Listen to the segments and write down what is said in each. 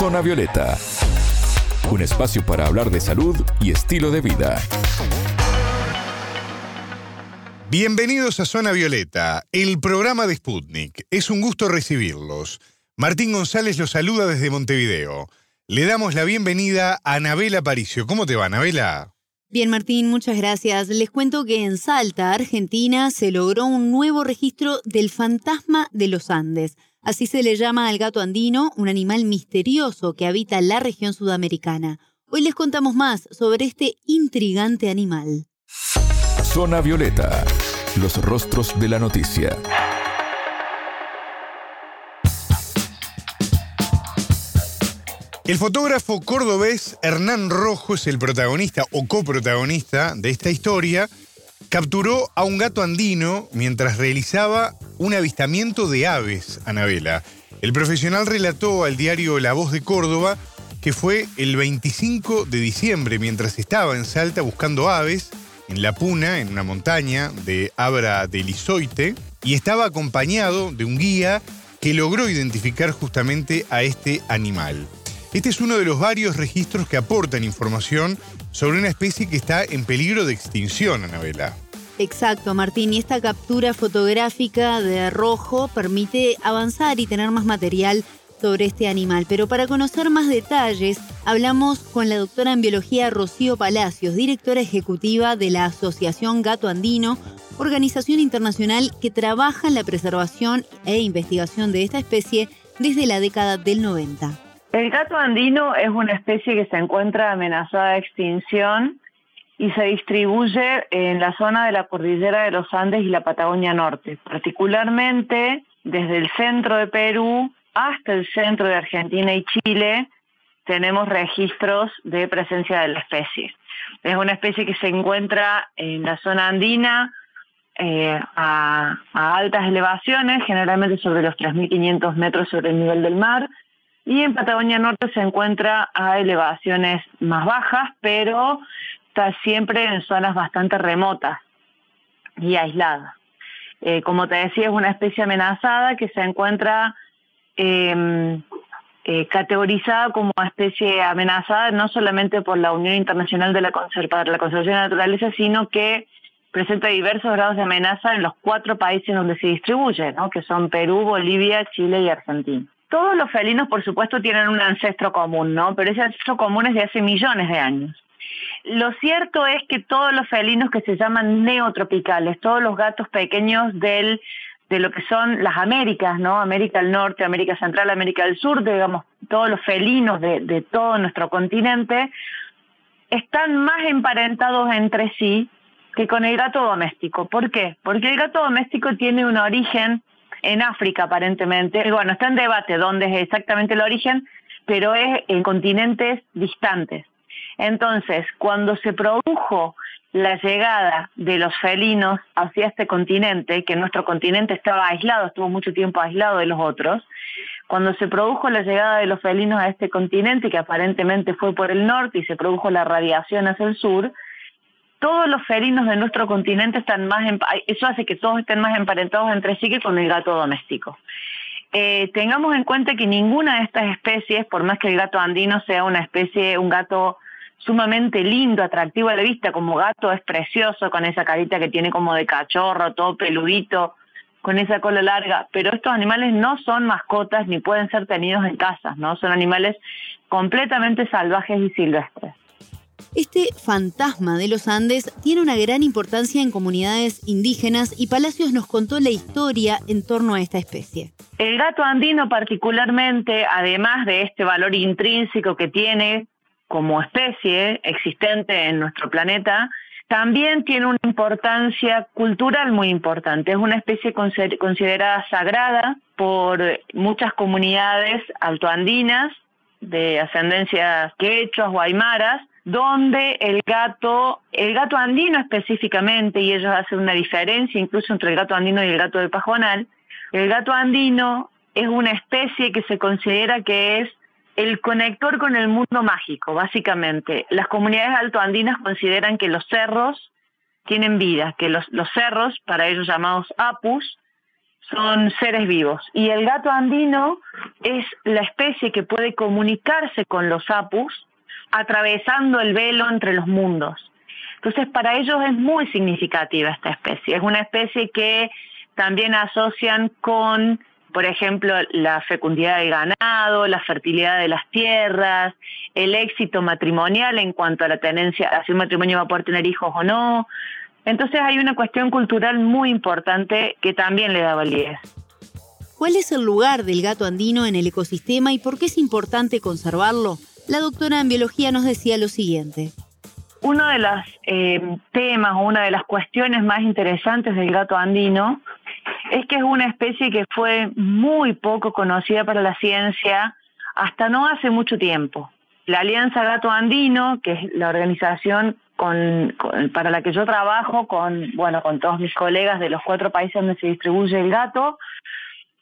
Zona Violeta, un espacio para hablar de salud y estilo de vida. Bienvenidos a Zona Violeta, el programa de Sputnik. Es un gusto recibirlos. Martín González los saluda desde Montevideo. Le damos la bienvenida a Anabela Paricio. ¿Cómo te va, Anabela? Bien, Martín, muchas gracias. Les cuento que en Salta, Argentina, se logró un nuevo registro del fantasma de los Andes. Así se le llama al gato andino, un animal misterioso que habita la región sudamericana. Hoy les contamos más sobre este intrigante animal. Zona Violeta, los rostros de la noticia. El fotógrafo cordobés Hernán Rojo es el protagonista o coprotagonista de esta historia. Capturó a un gato andino mientras realizaba un avistamiento de aves, Anabela. El profesional relató al diario La Voz de Córdoba que fue el 25 de diciembre mientras estaba en Salta buscando aves en La Puna, en una montaña de Abra del Isoite, y estaba acompañado de un guía que logró identificar justamente a este animal. Este es uno de los varios registros que aportan información sobre una especie que está en peligro de extinción, Anabela. Exacto, Martín. Y esta captura fotográfica de rojo permite avanzar y tener más material sobre este animal. Pero para conocer más detalles, hablamos con la doctora en biología Rocío Palacios, directora ejecutiva de la Asociación Gato Andino, organización internacional que trabaja en la preservación e investigación de esta especie desde la década del 90. El gato andino es una especie que se encuentra amenazada de extinción y se distribuye en la zona de la cordillera de los Andes y la Patagonia Norte, particularmente desde el centro de Perú hasta el centro de Argentina y Chile tenemos registros de presencia de la especie. Es una especie que se encuentra en la zona andina eh, a, altas elevaciones, generalmente sobre los 3.500 metros sobre el nivel del mar, y en Patagonia Norte se encuentra a elevaciones más bajas, pero está siempre en zonas bastante remotas y aisladas. Eh, como te decía, es una especie amenazada que se encuentra Em, eh, categorizada como especie amenazada no solamente por la Unión Internacional de la, para la Conservación de la Naturaleza, sino que presenta diversos grados de amenaza en los cuatro países donde se distribuye, ¿no? que son Perú, Bolivia, Chile y Argentina. Todos los felinos, por supuesto, tienen un ancestro común, ¿no? pero ese ancestro común es de hace millones de años. Lo cierto es que todos los felinos que se llaman neotropicales, todos los gatos pequeños del de lo que son las Américas, ¿no? América del Norte, América Central, América del Sur, digamos, todos los felinos de, de todo nuestro continente, están más emparentados entre sí que con el gato doméstico. ¿Por qué? Porque el gato doméstico tiene un origen en África aparentemente. Y bueno, está en debate dónde es exactamente el origen, pero es en continentes distantes. Entonces, cuando se produjo la llegada de los felinos hacia este continente, que nuestro continente estaba aislado, estuvo mucho tiempo aislado de los otros, cuando se produjo la llegada de los felinos a este continente, que aparentemente fue por el norte y se produjo la radiación hacia el sur, todos los felinos de nuestro continente están más, eso hace que todos estén más emparentados entre sí que con el gato doméstico. Eh, tengamos en cuenta que ninguna de estas especies, por más que el gato andino sea una especie, un gato sumamente lindo, atractivo a la vista, como gato es precioso, con esa carita que tiene como de cachorro, todo peludito, con esa cola larga, pero estos animales no son mascotas ni pueden ser tenidos en casas, ¿no? Son animales completamente salvajes y silvestres. Este fantasma de los Andes tiene una gran importancia en comunidades indígenas y Palacios nos contó la historia en torno a esta especie. El gato andino particularmente, además de este valor intrínseco que tiene como especie existente en nuestro planeta, también tiene una importancia cultural muy importante. Es una especie considerada sagrada por muchas comunidades altoandinas de ascendencias quechuas o aymaras, donde el gato, el gato andino específicamente, y ellos hacen una diferencia incluso entre el gato andino y el gato de pajonal, el gato andino es una especie que se considera que es el conector con el mundo mágico, básicamente. Las comunidades altoandinas consideran que los cerros tienen vida, que los, cerros, para ellos llamados apus, son seres vivos. Y el gato andino es la especie que puede comunicarse con los apus atravesando el velo entre los mundos. Entonces, para ellos es muy significativa esta especie. Es una especie que también asocian con, por ejemplo, la fecundidad del ganado, la fertilidad de las tierras, el éxito matrimonial en cuanto a la tenencia, si un matrimonio va a poder tener hijos o no. Entonces hay una cuestión cultural muy importante que también le da validez. ¿Cuál es el lugar del gato andino en el ecosistema y por qué es importante conservarlo? La doctora en biología nos decía lo siguiente. Uno de los eh, temas o una de las cuestiones más interesantes del gato andino es que es una especie que fue muy poco conocida para la ciencia hasta no hace mucho tiempo. La Alianza Gato Andino, que es la organización para la que yo trabajo con, bueno, con todos mis colegas de los cuatro países donde se distribuye el gato,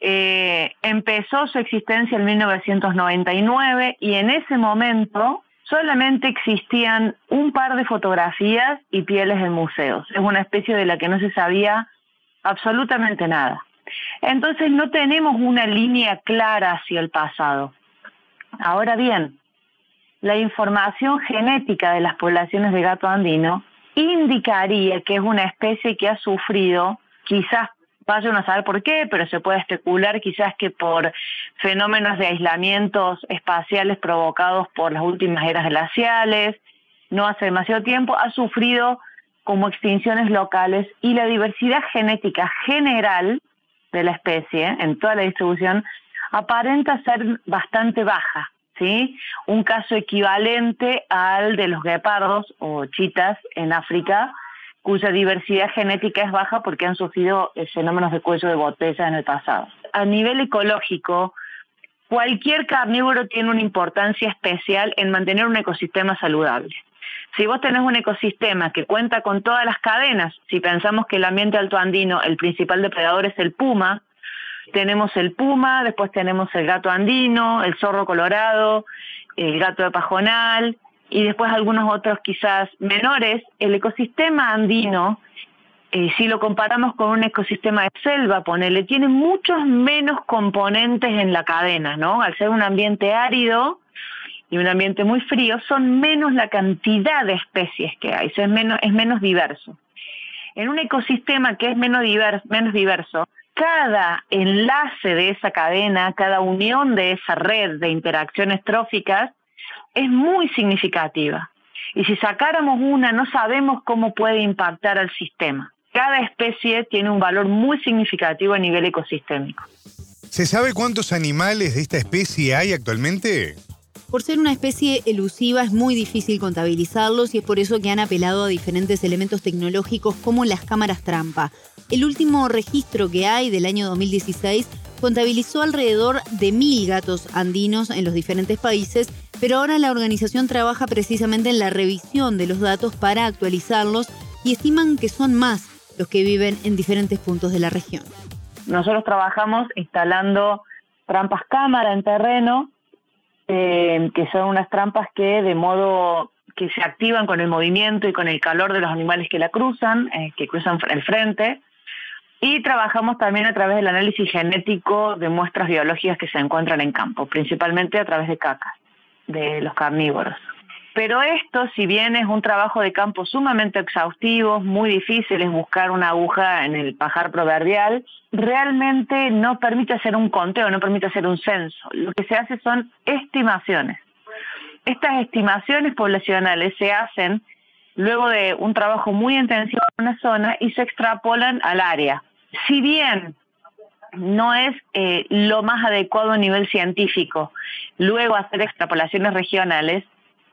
eh, empezó su existencia en 1999 y en ese momento solamente existían un par de fotografías y pieles en museos. Es una especie de la que no se sabía absolutamente nada. Entonces no tenemos una línea clara hacia el pasado. Ahora bien, la información genética de las poblaciones de gato andino indicaría que es una especie que ha sufrido, quizás vayan a saber por qué, pero se puede especular quizás que por fenómenos de aislamientos espaciales provocados por las últimas eras glaciales, no hace demasiado tiempo, ha sufrido como extinciones locales y la diversidad genética general de la especie en toda la distribución aparenta ser bastante baja. ¿sí? Un caso equivalente al de los guepardos o chitas en África, cuya diversidad genética es baja porque han sufrido eh, fenómenos de cuello de botella en el pasado. A nivel ecológico, cualquier carnívoro tiene una importancia especial en mantener un ecosistema saludable. Si vos tenés un ecosistema que cuenta con todas las cadenas, si pensamos que el ambiente altoandino, el principal depredador es el puma, tenemos el puma, después tenemos el gato andino, el zorro colorado, el gato de pajonal y después algunos otros quizás menores. El ecosistema andino, eh, si lo comparamos con un ecosistema de selva, ponele, tiene muchos menos componentes en la cadena, ¿no? Al ser un ambiente árido, y un ambiente muy frío, son menos la cantidad de especies que hay, es menos, es menos diverso. En un ecosistema que es menos menos diverso, cada enlace de esa cadena, cada unión de esa red de interacciones tróficas es muy significativa. Y si sacáramos una, no sabemos cómo puede impactar al sistema. Cada especie tiene un valor muy significativo a nivel ecosistémico. ¿Se sabe cuántos animales de esta especie hay actualmente? Por ser una especie elusiva es muy difícil contabilizarlos y es por eso que han apelado a diferentes elementos tecnológicos como las cámaras trampa. El último registro que hay del año 2016 contabilizó alrededor de mil gatos andinos en los diferentes países, pero ahora la organización trabaja precisamente en la revisión de los datos para actualizarlos y estiman que son más los que viven en diferentes puntos de la región. Nosotros trabajamos instalando trampas cámara en terreno eh, que son unas trampas que de modo que se activan con el movimiento y con el calor de los animales que la cruzan, eh, que cruzan el frente. Y trabajamos también a través del análisis genético de muestras biológicas que se encuentran en campo, principalmente a través de cacas de los carnívoros. Pero esto, si bien es un trabajo de campo sumamente exhaustivo, muy difícil es buscar una aguja en el pajar proverbial, realmente no permite hacer un conteo, no permite hacer un censo. Lo que se hace son estimaciones. Estas estimaciones poblacionales se hacen luego de un trabajo muy intensivo en una zona y se extrapolan al área. Si bien no es eh, lo más adecuado a nivel científico, luego hacer extrapolaciones regionales,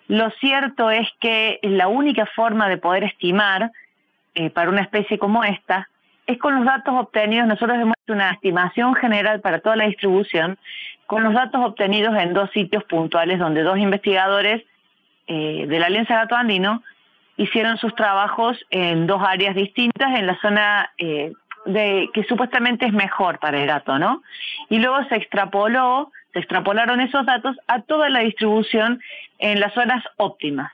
lo cierto es que la única forma de poder estimar eh, para una especie como esta es con los datos obtenidos. Nosotros hemos hecho una estimación general para toda la distribución con los datos obtenidos en dos sitios puntuales donde dos investigadores eh, de la Alianza Gato Andino hicieron sus trabajos en dos áreas distintas en la zona eh, de que supuestamente es mejor para el gato, ¿no? Y luego se extrapoló se extrapolaron esos datos a toda la distribución en las zonas óptimas.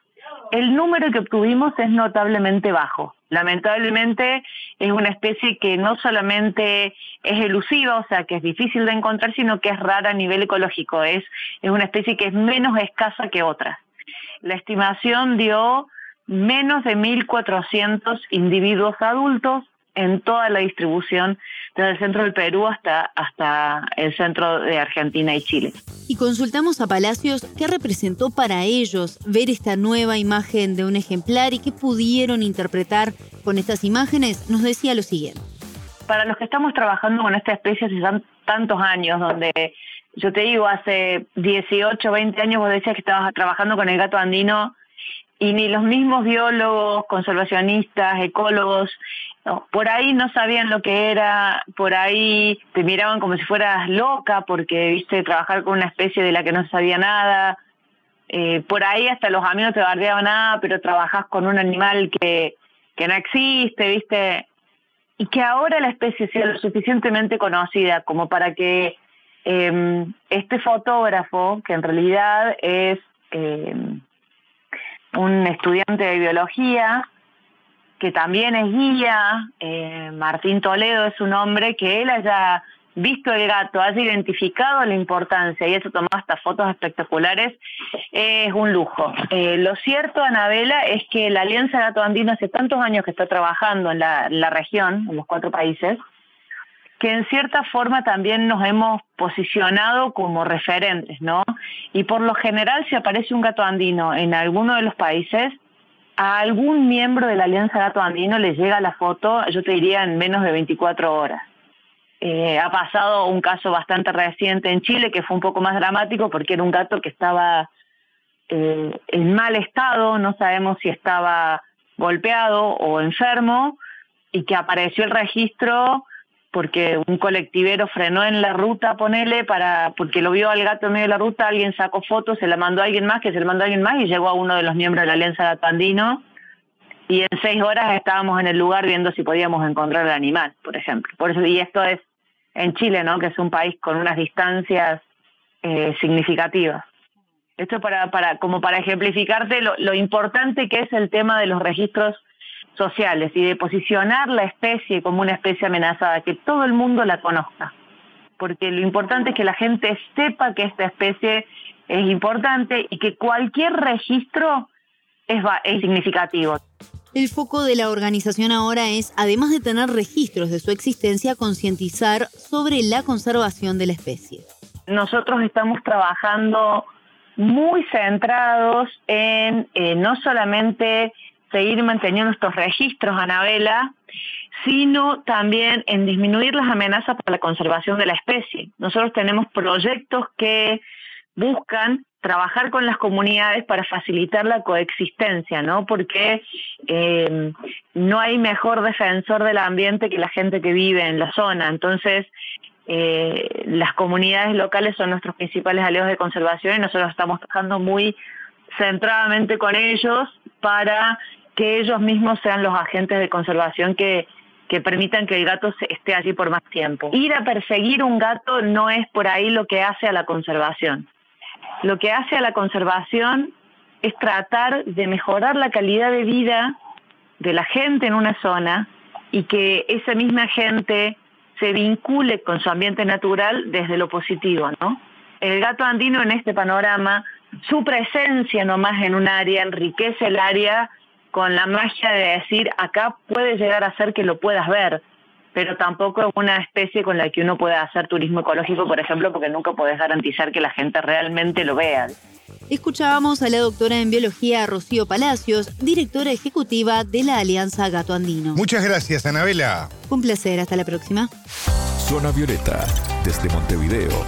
El número que obtuvimos es notablemente bajo. Lamentablemente es una especie que no solamente es elusiva, o sea, que es difícil de encontrar, sino que es rara a nivel ecológico. Es, es una especie que es menos escasa que otras. La estimación dio menos de 1.400 individuos adultos en toda la distribución desde el centro del Perú hasta, hasta el centro de Argentina y Chile. Y consultamos a Palacios qué representó para ellos ver esta nueva imagen de un ejemplar y qué pudieron interpretar con estas imágenes. Nos decía lo siguiente. Para los que estamos trabajando con esta especie hace tantos años, donde yo te digo, hace 18, 20 años vos decías que estabas trabajando con el gato andino y ni los mismos biólogos, conservacionistas, ecólogos, por ahí no sabían lo que era, por ahí te miraban como si fueras loca porque viste trabajar con una especie de la que no sabía nada, eh, por ahí hasta los amigos te bardeaban ah, pero trabajas con un animal que, que no existe, viste, y que ahora la especie sea lo suficientemente conocida como para que eh, este fotógrafo, que en realidad es... Eh, un estudiante de biología que también es guía, eh, Martín Toledo es un hombre que él haya visto el gato, haya identificado la importancia y eso tomó hasta fotos espectaculares, es un lujo. Eh, lo cierto, Anabela, es que la Alianza Gato Andino hace tantos años que está trabajando en la, en la región, en los cuatro países, que en cierta forma también nos hemos posicionado como referentes, ¿no? Y por lo general, si aparece un gato andino en alguno de los países, a algún miembro de la Alianza Gato Andino le llega la foto, yo te diría, en menos de 24 horas. Eh, ha pasado un caso bastante reciente en Chile que fue un poco más dramático porque era un gato que estaba eh, en mal estado, no sabemos si estaba golpeado o enfermo, y que apareció el registro porque un colectivero frenó en la ruta, ponele, para, porque lo vio al gato en medio de la ruta, alguien sacó fotos, se la mandó a alguien más, que se la mandó a alguien más y llegó a uno de los miembros de la Alianza Gato Andino. Y en seis horas estábamos en el lugar viendo si podíamos encontrar el animal, por ejemplo. Por eso, y esto es en Chile, ¿no? Que es un país con unas distancias eh, significativas. Esto para, para, como para ejemplificarte lo, lo importante que es el tema de los registros sociales y de posicionar la especie como una especie amenazada, que todo el mundo la conozca. Porque lo importante es que la gente sepa que esta especie es importante y que cualquier registro es, es significativo. El foco de la organización ahora es, además de tener registros de su existencia, concientizar sobre la conservación de la especie. Nosotros estamos trabajando muy centrados en eh, no solamente seguir manteniendo estos registros, Anabela, sino también en disminuir las amenazas para la conservación de la especie. Nosotros tenemos proyectos que buscan trabajar con las comunidades para facilitar la coexistencia, ¿no? Porque eh, no hay mejor defensor del ambiente que la gente que vive en la zona. Entonces, eh, las comunidades locales son nuestros principales aliados de conservación y nosotros estamos trabajando muy centradamente con ellos para que ellos mismos sean los agentes de conservación que, que permitan que el gato esté allí por más tiempo. Ir a perseguir un gato no es por ahí lo que hace a la conservación. Lo que hace a la conservación es tratar de mejorar la calidad de vida de la gente en una zona y que esa misma gente se vincule con su ambiente natural desde lo positivo, ¿no? El gato andino en este panorama, su presencia nomás en un área enriquece el área con la magia de decir, acá puede llegar a ser que lo puedas ver, pero tampoco es una especie con la que uno pueda hacer turismo ecológico, por ejemplo, porque nunca puedes garantizar que la gente realmente lo vea. Escuchábamos a la doctora en biología Rocío Palacios, directora ejecutiva de la Alianza Gato Andino. Muchas gracias, Anabela. Un placer, hasta la próxima. Zona Violeta, desde Montevideo,